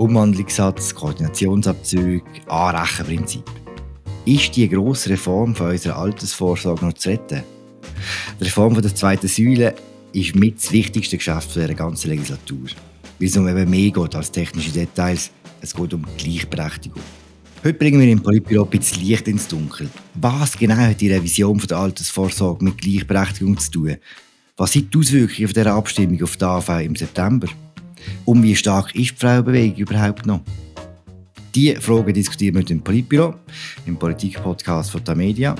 Umwandlungssatz, Koordinationsabzüge, Anrechenprinzip. Ist die grosse Reform von unserer Altersvorsorge noch zu retten? Die Reform der zweiten Säule ist mit das wichtigste Geschäft dieser ganzen Legislatur. Weil es um eben mehr geht als technische Details. Es geht um Gleichberechtigung. Heute bringen wir im Politbüro ein bisschen Licht ins Dunkel. Was genau hat die Revision der Altersvorsorge mit Gleichberechtigung zu tun? Was sind die Auswirkungen von dieser Abstimmung auf die AV im September? Und wie stark ist die Frauenbewegung überhaupt noch? Diese Fragen diskutieren wir im Politbüro, im Politik-Podcast von der Media.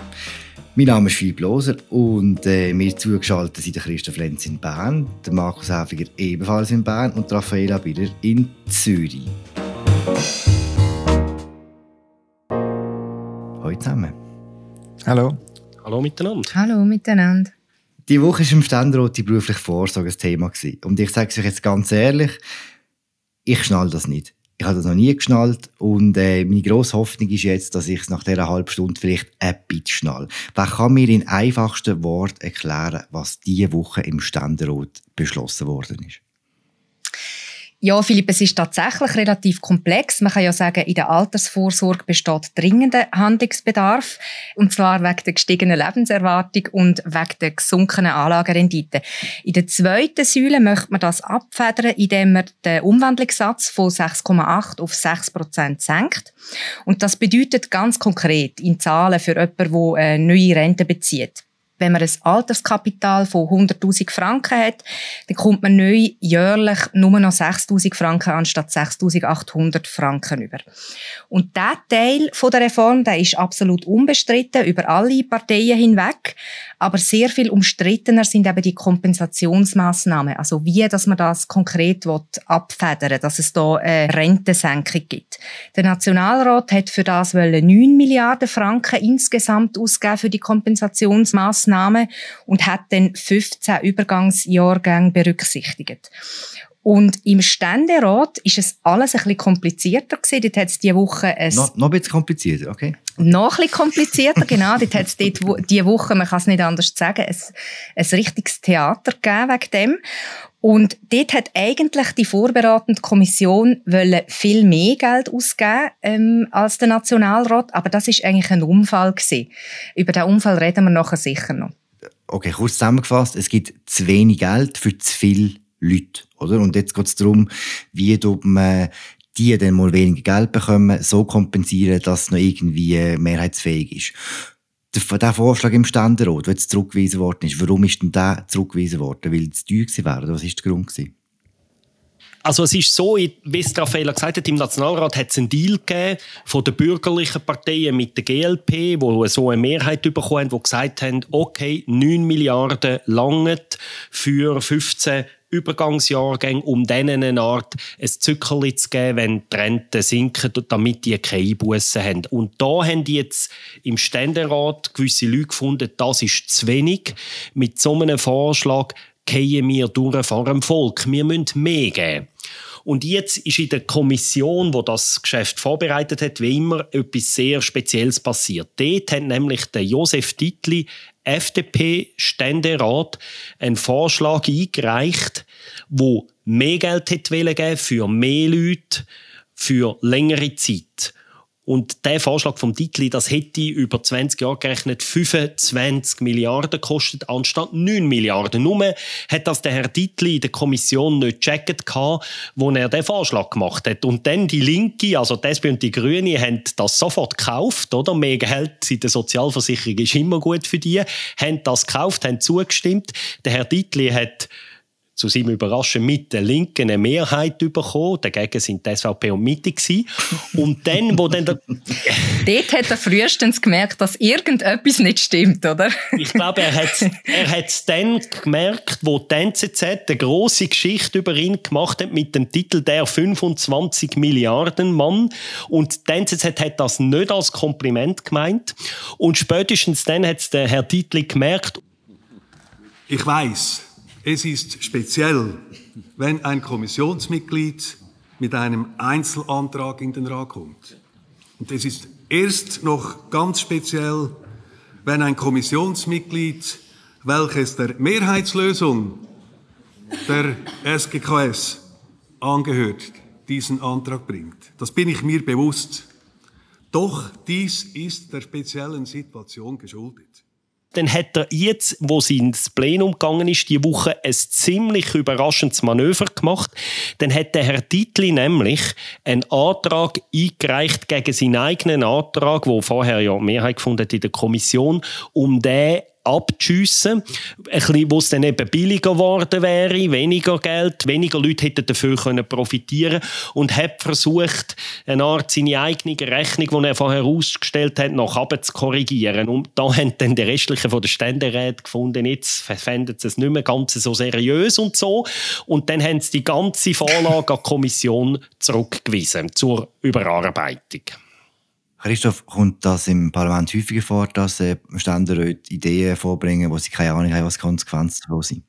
Mein Name ist Philipp Loser und äh, mir zugeschaltet sind der Christoph Lenz in Bern, der Markus Häfiger ebenfalls in Bern und Raffaella Biller in Zürich. Hallo zusammen. Hallo. Hallo miteinander. Hallo miteinander. Die Woche war im Ständerat die berufliche Vorsorge ein Thema. Und ich sage es euch jetzt ganz ehrlich, ich schnall das nicht. Ich habe das noch nie geschnallt und äh, meine grosse Hoffnung ist jetzt, dass ich es nach dieser halben Stunde vielleicht ein bisschen schnall. Wer kann mir in einfachsten Worten erklären, was diese Woche im Ständerat beschlossen worden ist? Ja, Philipp, es ist tatsächlich relativ komplex. Man kann ja sagen, in der Altersvorsorge besteht dringender Handlungsbedarf. Und zwar wegen der gestiegenen Lebenserwartung und wegen der gesunkenen Anlagerendite. In der zweiten Säule möchte man das abfedern, indem man den Umwandlungssatz von 6,8 auf 6 Prozent senkt. Und das bedeutet ganz konkret in Zahlen für jemanden, der eine neue Rente bezieht wenn man ein Alterskapital von 100.000 Franken hat, dann kommt man neu jährlich nur noch 6.000 Franken anstatt 6.800 Franken über. Und der Teil der Reform, der ist absolut unbestritten über alle Parteien hinweg. Aber sehr viel umstrittener sind eben die Kompensationsmaßnahmen. Also wie, dass man das konkret abfedern dass es da eine Rentensenkung gibt. Der Nationalrat hat für das 9 Milliarden Franken insgesamt ausgegeben für die Kompensationsmaßnahmen und hat dann 15 Übergangsjahrgänge berücksichtigt. Und im Ständerat ist es alles ein bisschen komplizierter gewesen. Dort hat es diese Woche ein... No, noch ein bisschen komplizierter, okay. Noch ein bisschen komplizierter, genau. Dort hat es diese Woche, man kann es nicht anders sagen, ein, ein richtiges Theater gegeben wegen dem. Und dort hat eigentlich die vorbereitende Kommission viel mehr Geld ausgeben ähm, als der Nationalrat, aber das ist eigentlich ein Unfall gewesen. Über den Unfall reden wir nachher sicher noch. Okay, kurz zusammengefasst, es gibt zu wenig Geld für zu viele Leute. Oder? Und jetzt geht es darum, wie man die dann mal weniger Geld bekommen, so kompensieren, dass es noch irgendwie mehrheitsfähig ist. Der, der Vorschlag im Ständerat, der jetzt zurückgewiesen worden ist, warum ist denn der zurückgewiesen worden? Weil es teuer wäre? Oder was war der Grund? Gewesen? Also es ist so, wie es Raffaella gesagt hat, im Nationalrat hat es einen Deal gegeben von den bürgerlichen Parteien mit der GLP, wo so eine Mehrheit bekommen haben, die gesagt haben, okay, 9 Milliarden langen für 15 Übergangsjahrgänge, um denen eine Art ein Zückerli zu geben, wenn die Renten sinken, damit die keine Einbussen haben. Und da haben die jetzt im Ständerat gewisse Leute gefunden, das ist zu wenig. Mit so einem Vorschlag gehen wir durch vor dem Volk. Wir müssen mehr geben. Und jetzt ist in der Kommission, wo das Geschäft vorbereitet hat, wie immer etwas sehr Spezielles passiert. Dort hat nämlich der Josef Titli FDP-Ständerat einen Vorschlag eingereicht, wo mehr Geld hätte für mehr Leute, für längere Zeit. Und der Vorschlag vom Titli, das hätte über 20 Jahre gerechnet 25 Milliarden gekostet, anstatt 9 Milliarden. Nur hat das der Herr Titli in der Kommission nicht gecheckt, wo er den Vorschlag gemacht hat. Und dann die Linke, also die SP und die Grünen, haben das sofort gekauft, oder? Mehr Geld in der Sozialversicherung ist immer gut für die. Haben das gekauft, haben zugestimmt. Der Herr Titli hat zu seinem Überraschen mit der Linken eine Mehrheit bekommen. Dagegen sind die SVP und Mitte gewesen. Und dann, wo dann der Dort hat er frühestens gemerkt, dass irgendetwas nicht stimmt, oder? ich glaube, er hat er es dann gemerkt, wo die NZZ eine grosse Geschichte über ihn gemacht hat mit dem Titel «Der 25 Milliarden Mann». Und die NZZ hat das nicht als Kompliment gemeint. Und spätestens dann hat es der Herr Titli gemerkt. Ich weiß, es ist speziell, wenn ein Kommissionsmitglied mit einem Einzelantrag in den Rat kommt. Und es ist erst noch ganz speziell, wenn ein Kommissionsmitglied, welches der Mehrheitslösung der SGKS angehört, diesen Antrag bringt. Das bin ich mir bewusst. Doch dies ist der speziellen Situation geschuldet dann hat er jetzt, wo sie ins Plenum gegangen ist, die Woche ein ziemlich überraschendes Manöver gemacht. Dann hat der Herr Dietli nämlich einen Antrag eingereicht gegen seinen eigenen Antrag, wo vorher ja Mehrheit gefunden hat in der Kommission, um den abzuschiessen. Wo es dann eben billiger geworden wäre, weniger Geld, weniger Leute hätten dafür können profitieren und hat versucht, eine Art seine eigene Rechnung, die er vorher ausgestellt hat, noch zu korrigieren. Und da haben dann die restlichen von der Ständeräte gefunden, jetzt fänden sie es nicht mehr ganz so seriös und so. Und dann haben sie die ganze Vorlage an die Kommission zurückgewiesen zur Überarbeitung. Christoph, kommt das im Parlament häufiger vor, dass äh, Ständeräte Ideen vorbringen, wo sie keine Ahnung haben, was Konsequenzen davon sind?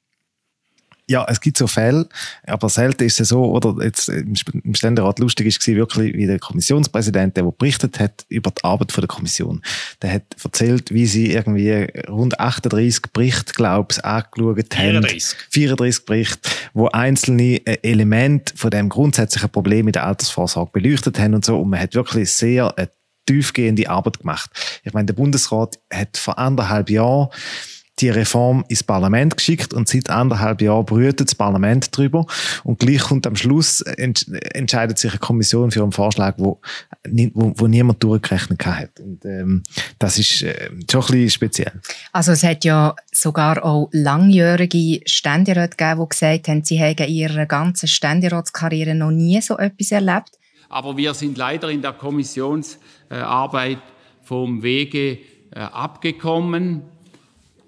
Ja, es gibt so Fälle, aber selten ist es so, oder jetzt im Ständerat lustig ist wirklich, wie der Kommissionspräsident, der, der berichtet hat über die Arbeit der Kommission, der hat erzählt, wie sie irgendwie rund 38 Berichte, glaube ich, angeschaut haben. 34. 34 Berichte, wo einzelne äh, Elemente von dem grundsätzlichen Problem in der Altersvorsorge beleuchtet haben und so. Und man hat wirklich sehr eine tiefgehende Arbeit gemacht. Ich meine, der Bundesrat hat vor anderthalb Jahren die Reform ins Parlament geschickt und seit anderthalb Jahren brütet das Parlament drüber und gleich kommt am Schluss ent entscheidet sich eine Kommission für einen Vorschlag, wo, wo, wo niemand durchgerechnet hat. Und ähm, das ist äh, schon ein bisschen speziell. Also es hat ja sogar auch langjährige Ständeräte gegeben, die gesagt haben, sie hätten in ihrer ganzen Ständeratskarriere noch nie so etwas erlebt. Aber wir sind leider in der Kommissionsarbeit vom Wege äh, abgekommen.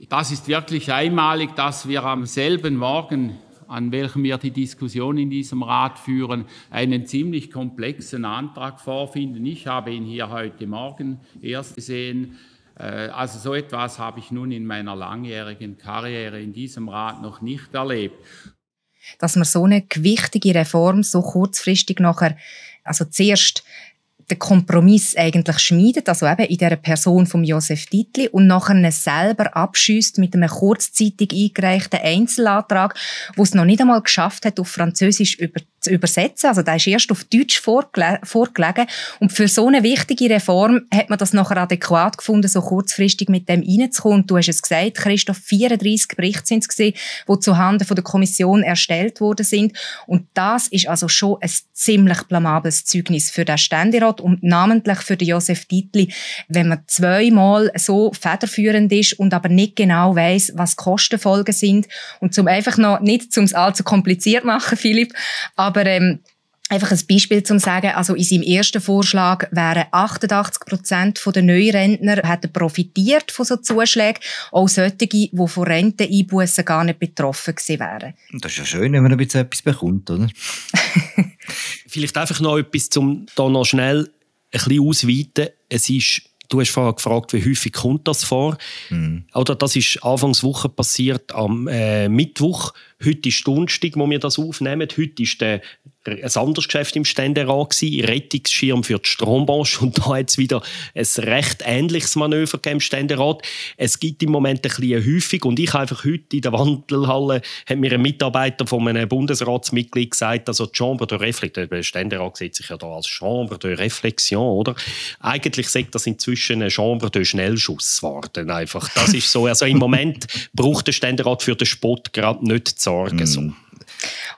Das ist wirklich einmalig, dass wir am selben Morgen, an welchem wir die Diskussion in diesem Rat führen, einen ziemlich komplexen Antrag vorfinden. Ich habe ihn hier heute Morgen erst gesehen. Äh, also so etwas habe ich nun in meiner langjährigen Karriere in diesem Rat noch nicht erlebt. Dass man so eine gewichtige Reform so kurzfristig nachher also zuerst den Kompromiss eigentlich schmiedet, also eben in der Person von Josef Dietli und nachher selber abschießt mit einem kurzzeitig eingereichten Einzelantrag, wo es noch nicht einmal geschafft hat, auf Französisch über, zu übersetzen. Also der ist erst auf Deutsch vorgele vorgelegen und für so eine wichtige Reform hat man das nachher adäquat gefunden, so kurzfristig mit dem reinzukommen. Du hast es gesagt, Christoph, 34 Berichte sind es gewesen, die zuhanden von der Kommission erstellt worden sind und das ist also schon ein ziemlich blamables Zeugnis für den Ständerat und namentlich für den Josef Dietli, wenn man zweimal so federführend ist und aber nicht genau weiß, was Kostenfolgen sind und zum einfach noch nicht zum allzu kompliziert machen, Philipp, aber ähm, Einfach ein Beispiel zum sagen, also in seinem ersten Vorschlag wären 88 Prozent der Neurentner hätten profitiert von so Zuschlägen, auch solche, die von Renteneinbußen gar nicht betroffen gewesen wären. Das ist ja schön, wenn man ein bisschen etwas bekommt, oder? Vielleicht einfach noch etwas, um da noch schnell ein bisschen ausweiten. Es ist Du hast vorher gefragt, wie häufig kommt das vor? Mhm. Oder das ist Anfangswoche passiert am äh, Mittwoch. Heute ist Donnerstag, wo wir das aufnehmen. Heute ist der ein anderes Geschäft im Ständerat Rettungsschirm für die Strombranche und da hat es wieder ein recht ähnliches Manöver im Ständerat. Es gibt im Moment ein bisschen Häufig und ich einfach heute in der Wandelhalle hat mir ein Mitarbeiter von einem Bundesratsmitglied gesagt, also die Chambre de Réflexion, der Ständerat sieht sich ja da als Chambre de Réflexion, oder? Eigentlich sagt das inzwischen eine Chambre de Schnellschuss worden, einfach. Das ist so, also im Moment braucht der Ständerat für den Spott gerade nicht zu sorgen, mm. so.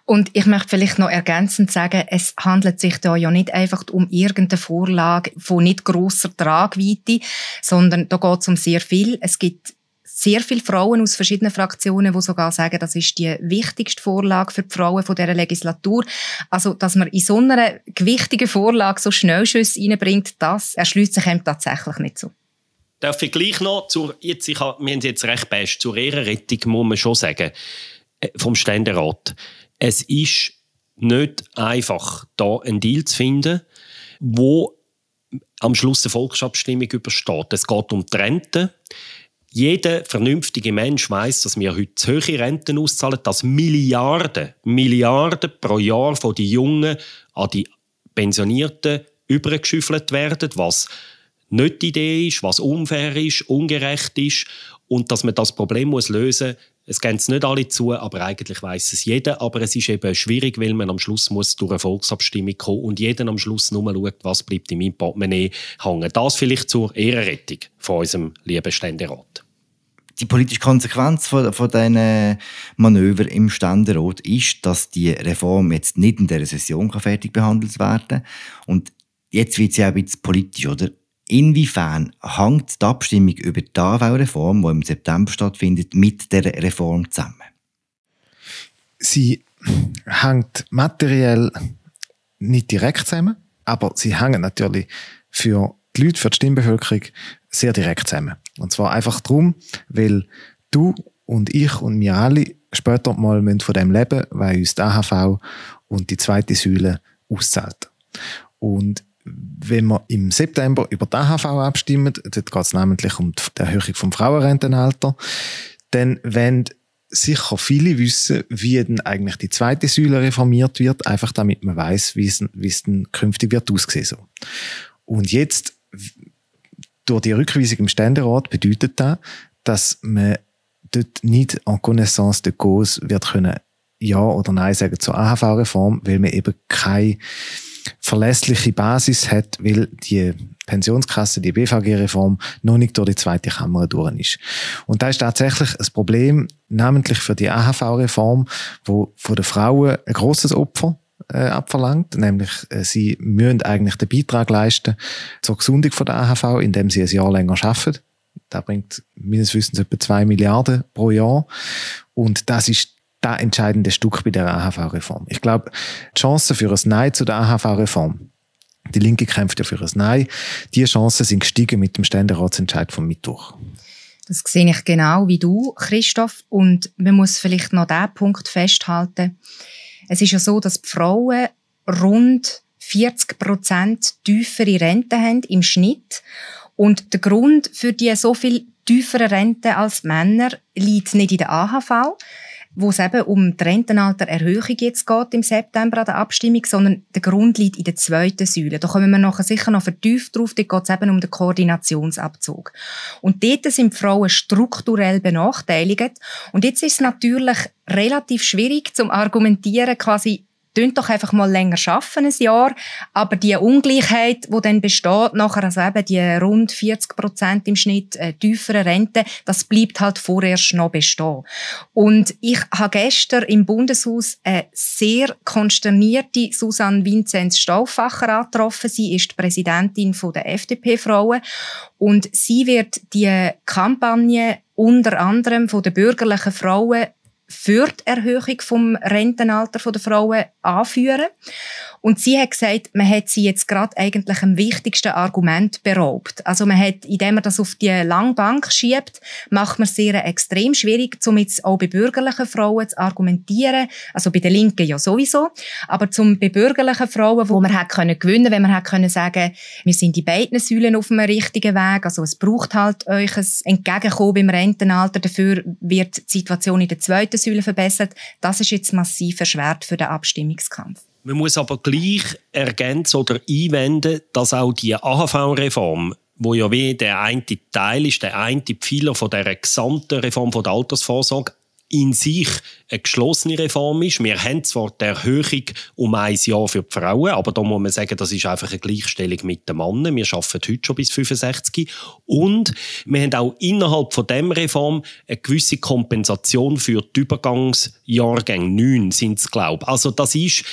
Und ich möchte vielleicht noch ergänzend sagen, es handelt sich da ja nicht einfach um irgendeine Vorlage von nicht grosser Tragweite, sondern da geht es um sehr viel. Es gibt sehr viele Frauen aus verschiedenen Fraktionen, die sogar sagen, das ist die wichtigste Vorlage für die Frauen von dieser Legislatur. Also, dass man in so einer gewichtigen Vorlage so Schnellschüsse reinbringt, das erschließt sich einem tatsächlich nicht so. Darf ich gleich noch, zur, jetzt, ich wir haben jetzt recht best, zur Ehrenrettung muss man schon sagen, vom Ständerat. Es ist nicht einfach, da einen Deal zu finden, wo am Schluss eine Volksabstimmung übersteht. Es geht um die Rente. Jeder vernünftige Mensch weiß, dass wir heute zu hohe Renten auszahlen, dass Milliarden, Milliarden pro Jahr von den Jungen an die Pensionierten übergeschüffelt werden, was nicht die Idee ist, was unfair ist, ungerecht ist und dass man das Problem muss lösen muss. Es gehen es nicht alle zu, aber eigentlich weiß es jeder. Aber es ist eben schwierig, weil man am Schluss muss durch eine Volksabstimmung kommen und jeder am Schluss nur schaut, was bleibt in meinem Portemonnaie hängen. Das vielleicht zur Ehrenrettung von unserem lieben Ständerat. Die politische Konsequenz von, von diesen Manöver im Ständerat ist, dass die Reform jetzt nicht in dieser Session fertig behandelt werden kann. Und jetzt wird sie auch ein bisschen politisch, oder? Inwiefern hängt die Abstimmung über die AV-Reform, die im September stattfindet, mit der Reform zusammen? Sie hängt materiell nicht direkt zusammen, aber sie hängen natürlich für die Leute, für die Stimmbevölkerung sehr direkt zusammen. Und zwar einfach darum, weil du und ich und wir alle später mal von dem leben, weil uns die AHV und die zweite Säule auszahlt. Und wenn wir im September über die AHV abstimmen, dort geht es nämlich um die Erhöhung vom Frauenrentenalter, dann werden sicher viele wissen, wie denn eigentlich die zweite Säule reformiert wird, einfach damit man weiß, wie es, wie es denn künftig wird aussehen so. Und jetzt durch die Rückweisung im Ständerat bedeutet das, dass man dort nicht en connaissance de cause wird können ja oder nein sagen zur AHV-Reform, weil man eben keine verlässliche Basis hat, weil die Pensionskasse, die BVG-Reform, noch nicht durch die zweite Kammer durch ist. Und da ist tatsächlich ein Problem, namentlich für die AHV-Reform, wo von den Frauen ein grosses Opfer äh, abverlangt, nämlich äh, sie müssen eigentlich den Beitrag leisten zur Gesundung von der AHV, indem sie ein Jahr länger arbeiten. Da bringt meines Wissens etwa zwei Milliarden pro Jahr. Und das ist das entscheidende Stück bei der AHV-Reform. Ich glaube, die Chancen für ein Nein zu der AHV-Reform, die Linke kämpft ja für ein Nein, die Chancen sind gestiegen mit dem Ständeratsentscheid vom Mittwoch. Das sehe ich genau wie du, Christoph. Und man muss vielleicht noch diesen Punkt festhalten. Es ist ja so, dass die Frauen rund 40 Prozent tiefere Rente haben im Schnitt. Und der Grund für die so viel tiefere Rente als Männer liegt nicht in der AHV, wo es eben um die Rentenaltererhöhung jetzt geht im September an der Abstimmung, sondern der Grund liegt in der zweiten Säule. Da kommen wir nachher sicher noch vertieft drauf. Dort geht es eben um den Koordinationsabzug. Und dort sind Frauen strukturell benachteiligt. Und jetzt ist es natürlich relativ schwierig zum argumentieren, quasi Tönt doch einfach mal länger schaffen, ein Jahr. Aber die Ungleichheit, die dann besteht, nachher, also eben die rund 40 Prozent im Schnitt äh, tiefere Rente, das bleibt halt vorerst noch bestehen. Und ich habe gestern im Bundeshaus eine sehr konsternierte Susanne Vinzenz Stauffacher angetroffen. Sie ist die Präsidentin der FDP-Frauen. Und sie wird die Kampagne unter anderem von den bürgerlichen Frauen für die Erhöhung vom Rentenalter der Frauen anführen. Und sie hat gesagt, man hat sie jetzt gerade eigentlich am wichtigsten Argument beraubt. Also man hat, indem man das auf die lange Bank schiebt, macht man es sehr extrem schwierig, um jetzt auch bei bürgerlichen Frauen zu argumentieren. Also bei den Linken ja sowieso. Aber zum bei bürgerlichen Frauen, wo man hat können wenn man hat können sagen, wir sind die beiden Säulen auf dem richtigen Weg. Also es braucht halt euch ein Entgegenkommen beim Rentenalter. Dafür wird die Situation in der zweiten Säule verbessert. Das ist jetzt massiv erschwert für den Abstimmungskampf. Man muss aber gleich ergänzen oder einwenden, dass auch die AHV-Reform wo ja wie der eine Teil ist, der eine Pfeiler von der gesamten Reform von der Altersvorsorge, in sich eine geschlossene Reform ist. Wir haben zwar die Erhöhung um ein Jahr für die Frauen, aber da muss man sagen, das ist einfach eine Gleichstellung mit den Männern. Wir arbeiten heute schon bis 65. Und wir haben auch innerhalb von dem Reform eine gewisse Kompensation für die Übergangsjahrgänge. Neun sind es, glaube ich. Also das ist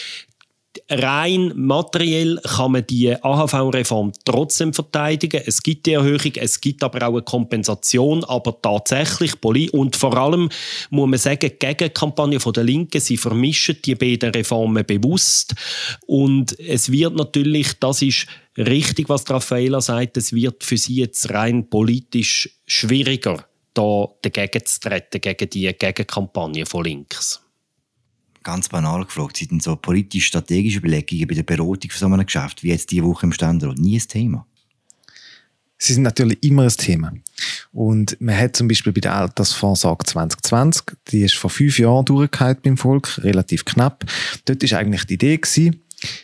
rein materiell kann man die AHV-Reform trotzdem verteidigen. Es gibt die Erhöhung, es gibt aber auch eine Kompensation, aber tatsächlich und vor allem muss man sagen, die Gegenkampagne von der Linken, sie vermischen die beiden Reformen bewusst. Und es wird natürlich, das ist richtig, was Raffaella sagt, es wird für sie jetzt rein politisch schwieriger, da dagegen zu treten, gegen die Gegenkampagne von links ganz banal gefragt, sind denn so politisch-strategische Überlegungen bei der Beratung von so einem Geschäft, wie jetzt diese Woche im Ständerat, nie ein Thema? Sie sind natürlich immer ein Thema. Und man hat zum Beispiel bei der Altersvorsorge 2020, die ist vor fünf Jahren durchgehalten beim Volk, relativ knapp. Dort ist eigentlich die Idee gewesen,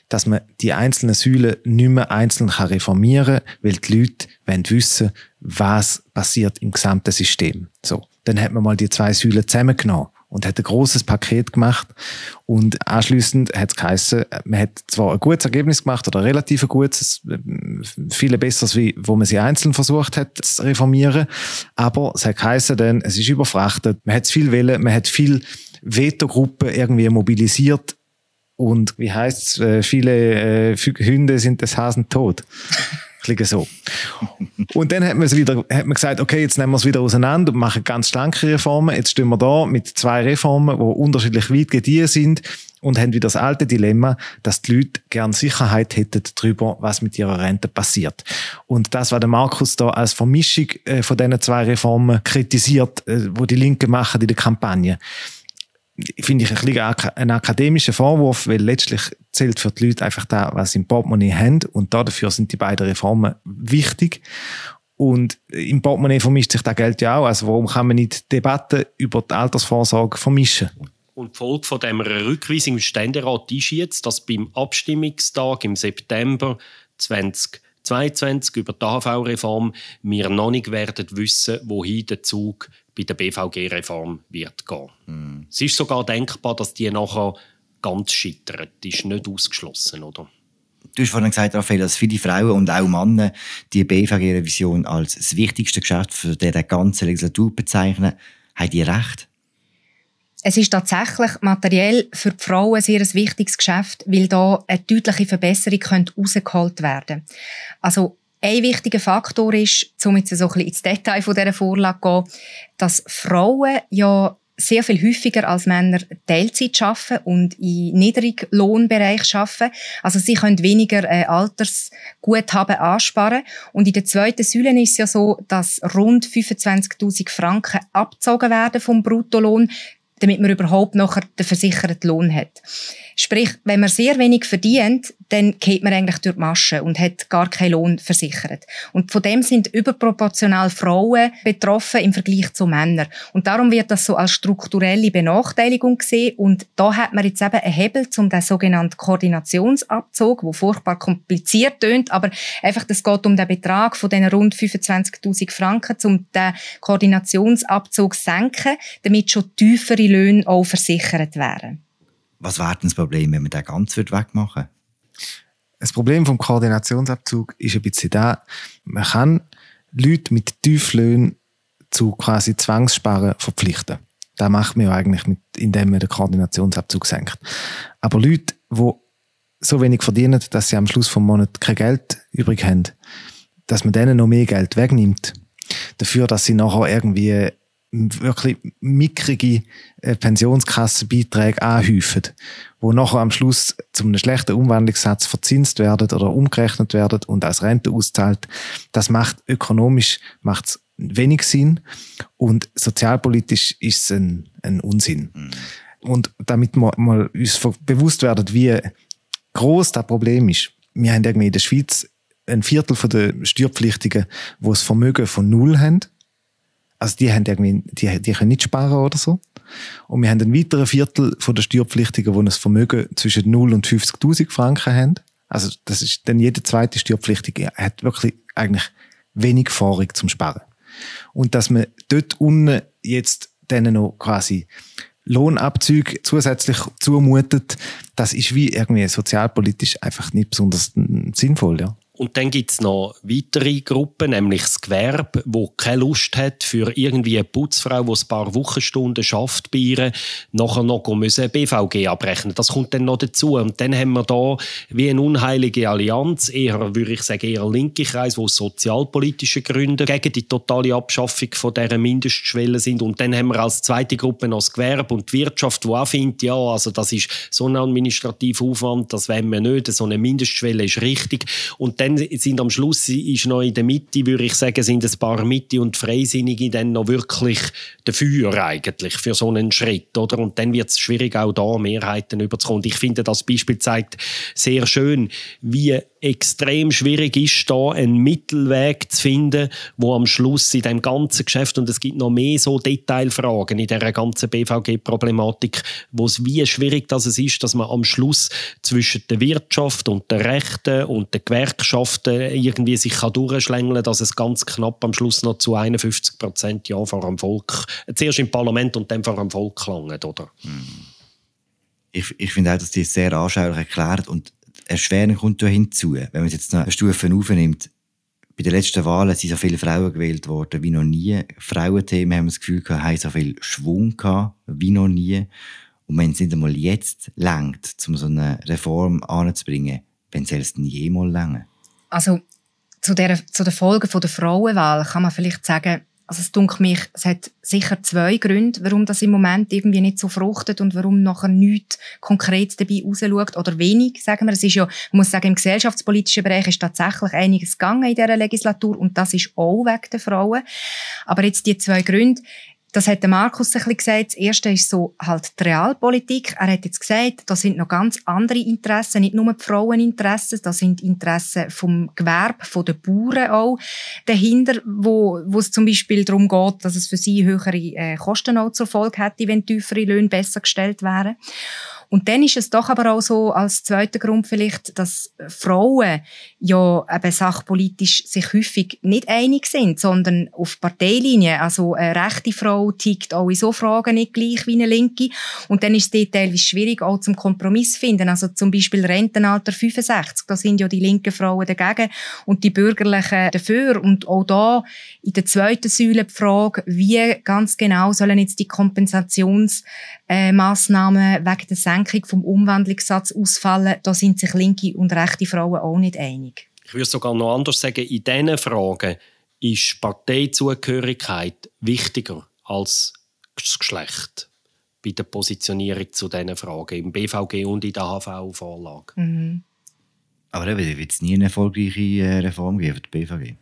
dass man die einzelnen Säulen nicht mehr einzeln reformieren kann, weil die Leute wollen wissen, was passiert im gesamten System. So, dann hat man mal die zwei Säulen zusammengenommen und hat ein großes Paket gemacht und anschließend hat es geheißen, man hat zwar ein gutes Ergebnis gemacht oder relativ ein gutes, viel besseres, wie wo man sie einzeln versucht hat zu reformieren, aber es hat geheißen dann, es ist überfrachtet, man hat viel wählen, man hat viel Vetogruppen irgendwie mobilisiert und wie heißt es, äh, viele äh, Hunde sind des Hasen tot. So. Und dann hat man, wieder, hat man gesagt, okay, jetzt nehmen wir es wieder auseinander und machen ganz schlanke Reformen. Jetzt stehen wir da mit zwei Reformen, die unterschiedlich weit gediehen sind und haben wieder das alte Dilemma, dass die Leute gern Sicherheit hätten darüber, was mit ihrer Rente passiert. Und das, was der Markus da als Vermischung äh, von diesen zwei Reformen kritisiert, äh, wo die Linke machen in der Kampagne finde ich ein, bisschen ein akademischer Vorwurf, weil letztlich zählt für die Leute einfach da, was sie im Portemonnaie haben und dafür sind die beiden Reformen wichtig. Und im Portemonnaie vermischt sich das Geld ja auch. Also warum kann man nicht Debatten über die Altersvorsorge vermischen? Und die Folge von dieser Rückweisung im Ständerat ist jetzt, dass beim Abstimmungstag im September 2022 über die AHV-Reform wir noch nicht werden wissen, wohin der Zug bei der BVG-Reform wird gehen. Mhm. Es ist sogar denkbar, dass die nachher ganz scheitert. Das ist nicht ausgeschlossen, oder? Du hast vorhin gesagt, Raphael, dass viele Frauen und auch Männer die BVG-Revision als das wichtigste Geschäft für die ganze Legislatur bezeichnen. Haben die recht? Es ist tatsächlich materiell für die Frauen ein sehr wichtiges Geschäft, weil da eine deutliche Verbesserung herausgeholt werden könnte. Also ein wichtiger Faktor ist, um jetzt so ein bisschen ins Detail von dieser Vorlage zu gehen, dass Frauen ja sehr viel häufiger als Männer Teilzeit arbeiten und im Niedriglohnbereich arbeiten. Also sie können weniger äh, Altersguthaben ansparen. Und in der zweiten Säule ist es ja so, dass rund 25.000 Franken abgezogen werden vom Bruttolohn, damit man überhaupt noch den versicherten Lohn hat. Sprich, wenn man sehr wenig verdient, dann geht man eigentlich durch die Masche und hat gar keinen Lohn versichert. Und von dem sind überproportional Frauen betroffen im Vergleich zu Männern. Und darum wird das so als strukturelle Benachteiligung gesehen. Und da hat man jetzt eben einen Hebel zum den sogenannten Koordinationsabzug, wo furchtbar kompliziert tönt, aber einfach, es geht um den Betrag von den rund 25.000 Franken, um den Koordinationsabzug zu senken, damit schon tiefere Löhne auch versichert werden. Was wäre denn das Problem, wenn man den ganz wegmachen würde? Das Problem vom Koordinationsabzug ist ein bisschen da, man kann Leute mit Tieflöhnen zu quasi Zwangssparen verpflichten. Das macht man ja eigentlich, mit, indem man den Koordinationsabzug senkt. Aber Leute, die so wenig verdienen, dass sie am Schluss vom Monat kein Geld übrig haben, dass man denen noch mehr Geld wegnimmt, dafür, dass sie nachher irgendwie wirklich mickrige äh, Pensionskassenbeiträge anhäufen, wo nachher am Schluss zu einem schlechten Umwandlungssatz verzinst werden oder umgerechnet werden und als Rente auszahlt. Das macht ökonomisch macht's wenig Sinn und sozialpolitisch ist es ein, ein Unsinn. Mhm. Und damit wir mal uns bewusst werden, wie groß das Problem ist. Wir haben irgendwie in der Schweiz ein Viertel der Steuerpflichtigen, wo das Vermögen von null haben also die haben irgendwie, die, die können nicht sparen oder so. Und wir haben ein weiteres Viertel von der Steuerpflichtigen, die ein Vermögen zwischen 0 und 50.000 Franken haben. Also das ist dann jede zweite Steuerpflichtige hat wirklich eigentlich wenig Erfahrung zum Sparen. Und dass man dort unten jetzt denen noch quasi Lohnabzüge zusätzlich zumutet, das ist wie irgendwie sozialpolitisch einfach nicht besonders sinnvoll, ja. Und dann gibt es noch weitere Gruppen, nämlich das Gewerbe, wo keine Lust hat, für irgendwie eine Putzfrau, die ein paar Wochenstunden schafft bei ihr, nachher noch müssen BVG abrechnen. Das kommt dann noch dazu. Und dann haben wir da wie eine unheilige Allianz, eher, würde ich sagen, eher linke Kreis, wo sozialpolitische Gründe gegen die totale Abschaffung von dieser Mindestschwelle sind. Und dann haben wir als zweite Gruppe noch das Gewerbe und die Wirtschaft, die auch findet, ja, also das ist so ein administrativer Aufwand, das wollen wir nicht, so eine Mindestschwelle ist richtig. Und dann dann sind am Schluss ist noch in der Mitte, würde ich sagen, sind ein paar Mitte und Freisinnige dann noch wirklich dafür eigentlich für so einen Schritt, oder? Und dann wird es schwierig auch da Mehrheiten überzukommen. Und ich finde, das Beispiel zeigt sehr schön, wie extrem schwierig ist, da einen Mittelweg zu finden, wo am Schluss in dem ganzen Geschäft und es gibt noch mehr so Detailfragen in der ganzen BVG-Problematik, wo es wie schwierig das es ist, dass man am Schluss zwischen der Wirtschaft und der Rechten und der Gewerkschaften irgendwie sich kann durchschlängeln, dass es ganz knapp am Schluss noch zu 51 Prozent ja vor dem Volk, zuerst im Parlament und dann vor dem Volk langt, oder? Ich, ich finde auch, dass die sehr anschaulich erklärt und Erschwerung kommt ja hinzu. Wenn man jetzt noch eine Stufe aufnimmt, bei den letzten Wahlen sind so viele Frauen gewählt worden wie noch nie. Frauenthemen haben das Gefühl gehabt, haben so viel Schwung gehabt wie noch nie. Und wenn es nicht einmal jetzt längt, um so eine Reform anzubringen, soll es nie mal länger. Also zu, der, zu den Folgen der Frauenwahl kann man vielleicht sagen, also es dunkelt mich, es hat sicher zwei Gründe, warum das im Moment irgendwie nicht so fruchtet und warum nachher nichts konkret dabei rausschaut oder wenig, sagen wir. Es ist ja, man muss sagen, im gesellschaftspolitischen Bereich ist tatsächlich einiges gegangen in dieser Legislatur und das ist auch wegen der Frauen. Aber jetzt die zwei Gründe, das hat der Markus ein bisschen gesagt. Das erste ist so halt die Realpolitik. Er hat jetzt gesagt, da sind noch ganz andere Interessen, nicht nur die Fraueninteressen, da sind Interessen vom Gewerbe, von den Bauern auch dahinter, wo, wo es zum Beispiel darum geht, dass es für sie höhere äh, Kosten auch zur Folge hätte, wenn tiefere Löhne besser gestellt wären. Und dann ist es doch aber auch so, als zweiter Grund vielleicht, dass Frauen ja eben sachpolitisch sich häufig nicht einig sind, sondern auf Parteilinie. Also eine rechte Frau tickt auch in so Fragen nicht gleich wie eine linke. Und dann ist es teilweise schwierig, auch zum Kompromiss zu finden. Also zum Beispiel Rentenalter 65, da sind ja die linken Frauen dagegen und die Bürgerlichen dafür. Und auch da in der zweiten Säule die Frage, wie ganz genau sollen jetzt die Kompensationsmaßnahmen wegen der Senkung vom Umwandlungssatz ausfallen, da sind sich linke und rechte Frauen auch nicht einig. Ich würde sogar noch anders sagen, in diesen Fragen ist Parteizugehörigkeit wichtiger als das Geschlecht bei der Positionierung zu diesen Fragen im BVG und in der HV-Vorlage. Mhm. Aber eben, wird es nie eine erfolgreiche äh, Reform geben für die BVG?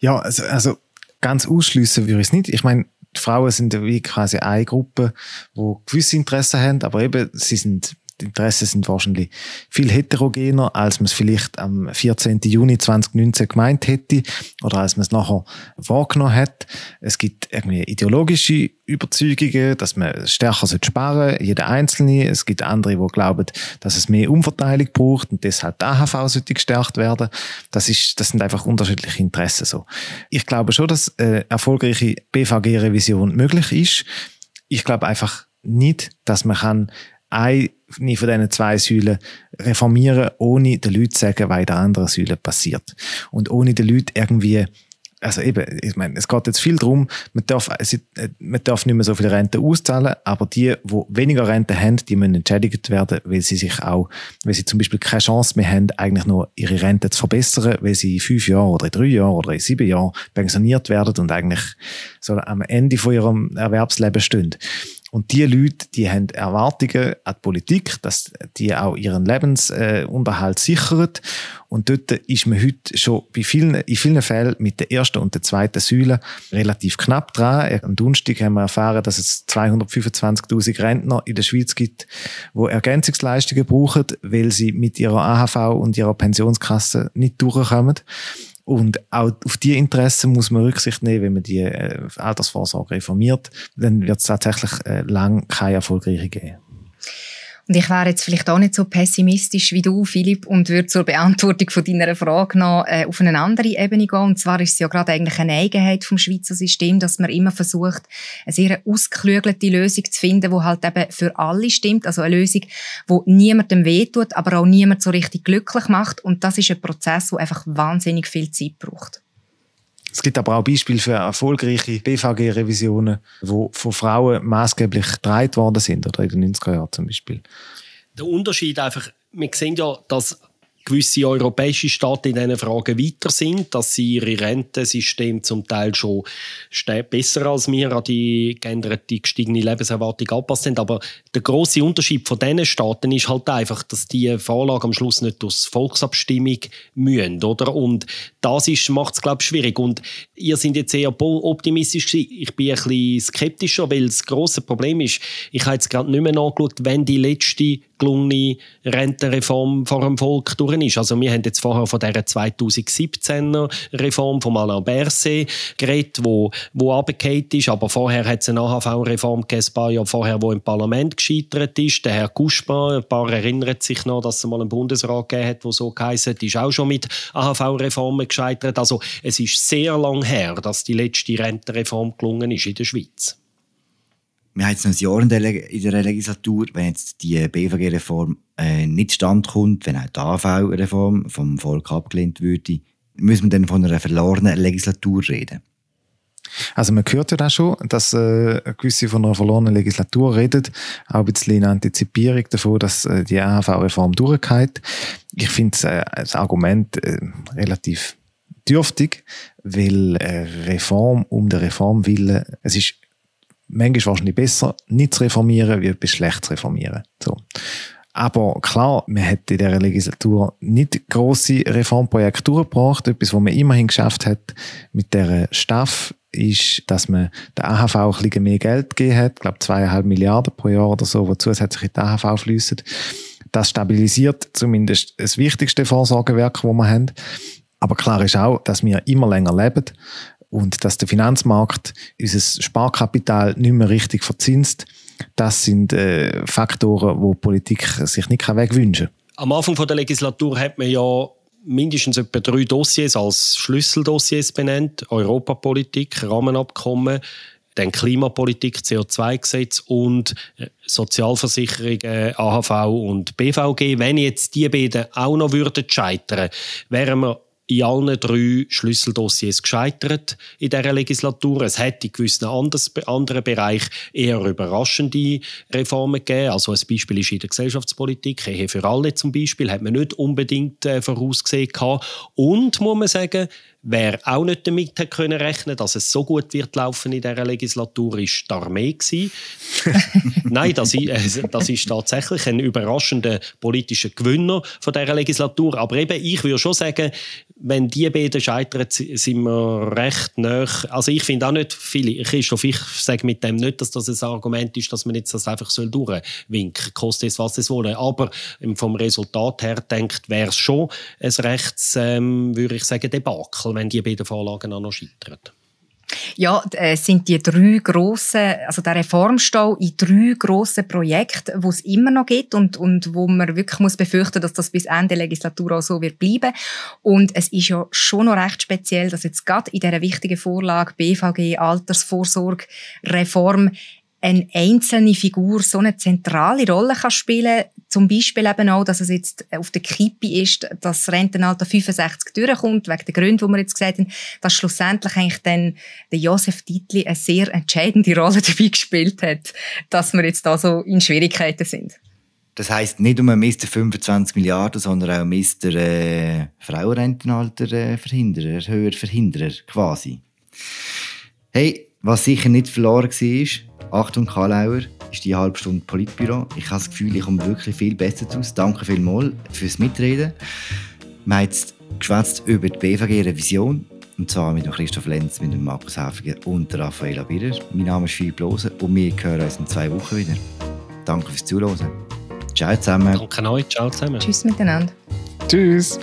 Ja, also, also ganz ausschließen würde ich es nicht. Ich meine, die Frauen sind wie quasi eine Gruppe, die gewisse Interessen haben, aber eben, sie sind die Interessen sind wahrscheinlich viel heterogener, als man es vielleicht am 14. Juni 2019 gemeint hätte oder als man es nachher wahrgenommen hat. Es gibt irgendwie ideologische Überzeugungen, dass man stärker sparen sollte, jeder Einzelne. Es gibt andere, die glauben, dass es mehr Umverteilung braucht und deshalb die AHV sollte gestärkt werden. Das, ist, das sind einfach unterschiedliche Interessen so. Ich glaube schon, dass eine erfolgreiche BVG-Revision möglich ist. Ich glaube einfach nicht, dass man kann eine von diesen zwei Säulen reformieren, ohne den Leuten zu sagen, was in der anderen Säule passiert. Und ohne den Leuten irgendwie also eben, ich meine, es geht jetzt viel darum, man darf, man darf nicht mehr so viel Rente auszahlen, aber die, die weniger Rente haben, die müssen entschädigt werden, weil sie sich auch, weil sie zum Beispiel keine Chance mehr haben, eigentlich nur ihre Rente zu verbessern, weil sie in fünf Jahren oder in drei Jahren oder in sieben Jahren pensioniert werden und eigentlich so am Ende von ihrem Erwerbsleben stehen. Und die Leute, die haben Erwartungen an die Politik, dass die auch ihren Lebensunterhalt sichert. Und dort ist man heute schon bei vielen, in vielen Fällen mit der ersten und der zweiten Säule relativ knapp dran. Am Donnerstag haben wir erfahren, dass es 225.000 Rentner in der Schweiz gibt, die Ergänzungsleistungen brauchen, weil sie mit ihrer AHV und ihrer Pensionskasse nicht durchkommen. Und auch auf die Interessen muss man Rücksicht nehmen, wenn man die äh, Altersvorsorge reformiert. Dann wird es tatsächlich äh, lang keine erfolgreiche geben. Und ich wäre jetzt vielleicht auch nicht so pessimistisch wie du, Philipp, und würde zur Beantwortung von deiner Frage noch äh, auf eine andere Ebene gehen. Und zwar ist es ja gerade eigentlich eine Eigenheit vom Schweizer System, dass man immer versucht, eine sehr ausgeklügelte Lösung zu finden, die halt eben für alle stimmt. Also eine Lösung, die niemandem wehtut, aber auch niemand so richtig glücklich macht. Und das ist ein Prozess, der einfach wahnsinnig viel Zeit braucht. Es gibt aber auch Beispiele für erfolgreiche BVG-Revisionen, wo von Frauen maßgeblich getragen worden sind, oder in den 90er Jahren zum Beispiel. Der Unterschied einfach, wir sehen ja, dass gewisse europäische Staaten in diesen Fragen weiter sind, dass sie ihre Rentensystem zum Teil schon besser als wir an die geänderte, gestiegene Lebenserwartung angepasst sind. Aber der große Unterschied von diesen Staaten ist halt einfach, dass die Vorlage am Schluss nicht durch Volksabstimmung mühen, oder? Und das macht es, glaube ich, schwierig. Und ihr seid jetzt eher optimistisch gewesen. Ich bin ein bisschen skeptischer, weil das große Problem ist, ich habe jetzt gerade nicht mehr nachgeschaut, wenn die letzte gelungene Rentenreform vor dem Volk durch ist. Also wir haben jetzt vorher von dieser 2017er Reform von Alain Berset geredet, wo, wo abgekehrt ist, aber vorher hat es eine AHV-Reform gegeben, ein paar Jahre vorher, wo im Parlament gescheitert ist. Der Herr Kuschma, ein paar erinnern sich noch, dass es mal einen Bundesrat gegeben hat, der so geheißen ist auch schon mit AHV-Reformen gescheitert. Also es ist sehr lang her, dass die letzte Rentenreform gelungen ist in der Schweiz. Wir haben jetzt noch ein Jahr in der, in der Legislatur, wenn jetzt die BVG-Reform äh, nicht standkommt, wenn auch die AV-Reform vom Volk abgelehnt würde, müssen wir dann von einer verlorenen Legislatur reden. Also man hört ja auch schon, dass äh, gewisse von einer verlorenen Legislatur redet, auch ein bisschen in Antizipierung davon, dass äh, die AHV-Reform durchgeht. Ich finde äh, das Argument äh, relativ dürftig, weil äh, Reform um der Reform willen, es ist manchmal wahrscheinlich besser, nicht zu reformieren, wie etwas schlecht zu reformieren. So. Aber klar, man hat in dieser Legislatur nicht grosse Reformprojekte durchgebracht. Etwas, was man immerhin geschafft hat mit der Staff, ist, dass man der AHV ein bisschen mehr Geld gegeben hat. Ich glaube, zweieinhalb Milliarden pro Jahr oder so, die zusätzlich in die AHV fließen. Das stabilisiert zumindest das wichtigste Vorsorgewerk, das wir haben. Aber klar ist auch, dass wir immer länger leben und dass der Finanzmarkt unser Sparkapital nicht mehr richtig verzinst. Das sind äh, Faktoren, wo Politik sich nicht wegwünschen kann. Am Anfang der Legislatur hat man ja mindestens etwa drei Dossiers als Schlüsseldossiers benannt. Europapolitik, Rahmenabkommen, dann Klimapolitik, CO2-Gesetz und äh, Sozialversicherungen, AHV und BVG. Wenn jetzt die beiden auch noch würden scheitern, wären wir in allen drei Schlüsseldossiers gescheitert in dieser Legislatur. Es hätte in gewissen anderen Bereichen eher überraschende Reformen gegeben. Also ein Beispiel ist in der Gesellschaftspolitik, Ehe für alle zum Beispiel, hat man nicht unbedingt äh, vorausgesehen gehabt. Und, muss man sagen, Wer auch nicht damit hat können rechnen dass es so gut wird laufen in dieser Legislatur, ist die Armee. Nein, das ist, äh, das ist tatsächlich ein überraschender politischer Gewinner von dieser Legislatur. Aber eben, ich würde schon sagen, wenn die beiden scheitern, sind wir recht nah. Also ich finde auch nicht viele, Christoph, ich sage mit dem nicht, dass das ein Argument ist, dass man jetzt das einfach durchwinken soll. Kostet es, was es wolle. Aber vom Resultat her denkt, wäre es schon ein rechts, ähm, würde ich sagen, Debakel wenn die beiden Vorlagen auch noch scheitern? Ja, es sind die drei grossen, also der Reformstau in drei grossen Projekten, wo es immer noch gibt und, und wo man wirklich muss befürchten, dass das bis Ende der Legislatur auch so wird bleiben. Und es ist ja schon noch recht speziell, dass jetzt gerade in dieser wichtigen Vorlage BVG, Altersvorsorge, Reform eine einzelne Figur so eine zentrale Rolle kann spielen Zum Beispiel eben auch, dass es jetzt auf der Kippe ist, dass das Rentenalter 65 durchkommt, wegen der Gründe, die wir jetzt gesagt haben, dass schlussendlich eigentlich dann der Josef Dietli eine sehr entscheidende Rolle dabei gespielt hat, dass wir jetzt da so in Schwierigkeiten sind. Das heißt nicht nur Mr. 25 Milliarden, sondern auch Mr. Äh, Frauenrentenalter äh, Verhinderer, höher Verhinderer quasi. Hey, was sicher nicht verloren war, Achtung, Karlauer, ist die halbe Stunde Politbüro. Ich habe das Gefühl, ich komme wirklich viel besser daraus. Danke vielmals fürs Mitreden. Wir haben jetzt geschwätzt über die BVG-Revision. Und zwar mit dem Christoph Lenz, mit dem Markus Häfiger und der Raffaella Birrer. Mein Name ist Philipp Lose und wir hören uns in zwei Wochen wieder. Danke fürs Zuhören. Ciao zusammen. Danke euch. Ciao zusammen. Tschüss miteinander. Tschüss.